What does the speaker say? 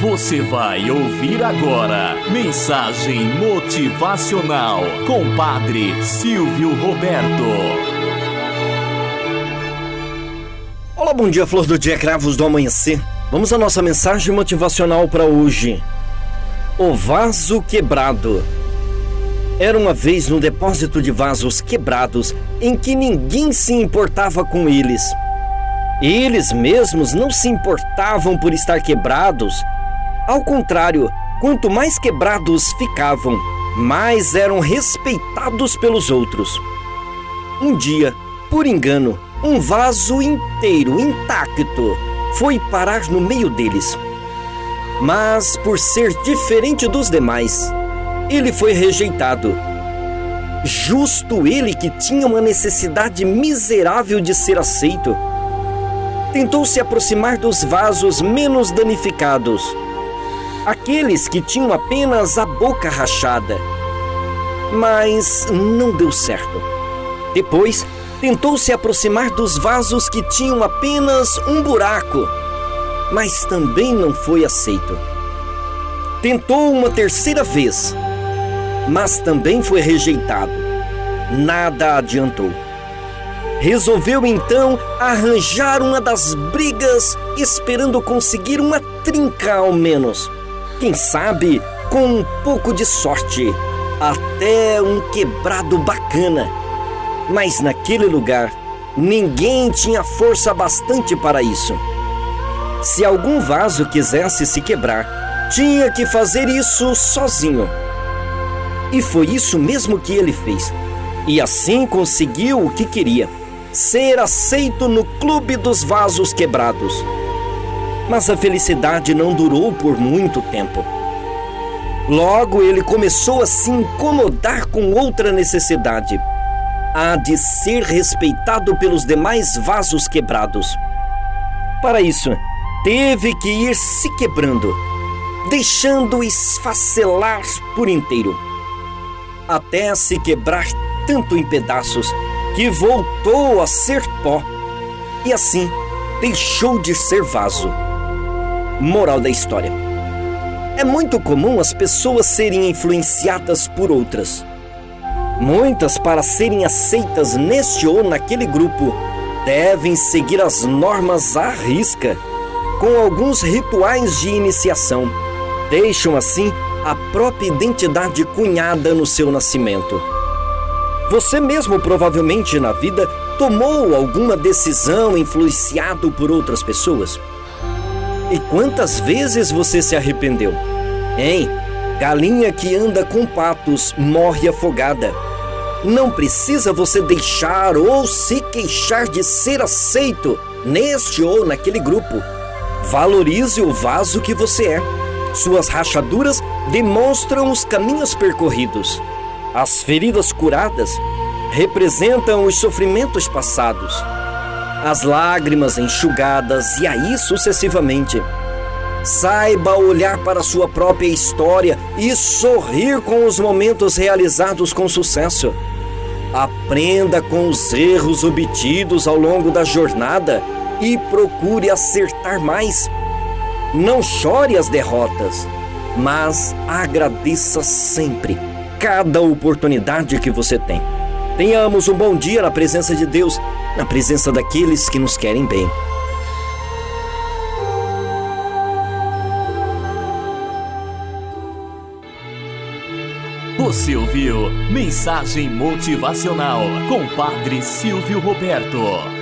Você vai ouvir agora Mensagem Motivacional com Padre Silvio Roberto. Olá, bom dia, flor do dia, cravos do amanhecer. Vamos à nossa mensagem motivacional para hoje. O vaso quebrado. Era uma vez um depósito de vasos quebrados em que ninguém se importava com eles. Eles mesmos não se importavam por estar quebrados. Ao contrário, quanto mais quebrados ficavam, mais eram respeitados pelos outros. Um dia, por engano, um vaso inteiro, intacto, foi parar no meio deles. Mas, por ser diferente dos demais, ele foi rejeitado. Justo ele que tinha uma necessidade miserável de ser aceito tentou se aproximar dos vasos menos danificados, aqueles que tinham apenas a boca rachada. Mas não deu certo. Depois, tentou se aproximar dos vasos que tinham apenas um buraco, mas também não foi aceito. Tentou uma terceira vez, mas também foi rejeitado. Nada adiantou. Resolveu então arranjar uma das brigas, esperando conseguir uma trinca ao menos. Quem sabe, com um pouco de sorte, até um quebrado bacana. Mas naquele lugar, ninguém tinha força bastante para isso. Se algum vaso quisesse se quebrar, tinha que fazer isso sozinho. E foi isso mesmo que ele fez. E assim conseguiu o que queria ser aceito no clube dos vasos quebrados. Mas a felicidade não durou por muito tempo. Logo ele começou a se incomodar com outra necessidade: a de ser respeitado pelos demais vasos quebrados. Para isso, teve que ir se quebrando, deixando esfacelar por inteiro, até se quebrar tanto em pedaços que voltou a ser pó e assim deixou de ser vaso. Moral da história: É muito comum as pessoas serem influenciadas por outras. Muitas, para serem aceitas neste ou naquele grupo, devem seguir as normas à risca, com alguns rituais de iniciação. Deixam assim a própria identidade cunhada no seu nascimento. Você mesmo provavelmente na vida tomou alguma decisão influenciado por outras pessoas? E quantas vezes você se arrependeu? Hein? Galinha que anda com patos morre afogada. Não precisa você deixar ou se queixar de ser aceito neste ou naquele grupo. Valorize o vaso que você é. Suas rachaduras demonstram os caminhos percorridos. As feridas curadas representam os sofrimentos passados, as lágrimas enxugadas e aí sucessivamente. Saiba olhar para sua própria história e sorrir com os momentos realizados com sucesso. Aprenda com os erros obtidos ao longo da jornada e procure acertar mais. Não chore as derrotas, mas agradeça sempre cada oportunidade que você tem. Tenhamos um bom dia na presença de Deus, na presença daqueles que nos querem bem. Você ouviu Mensagem Motivacional com Padre Silvio Roberto.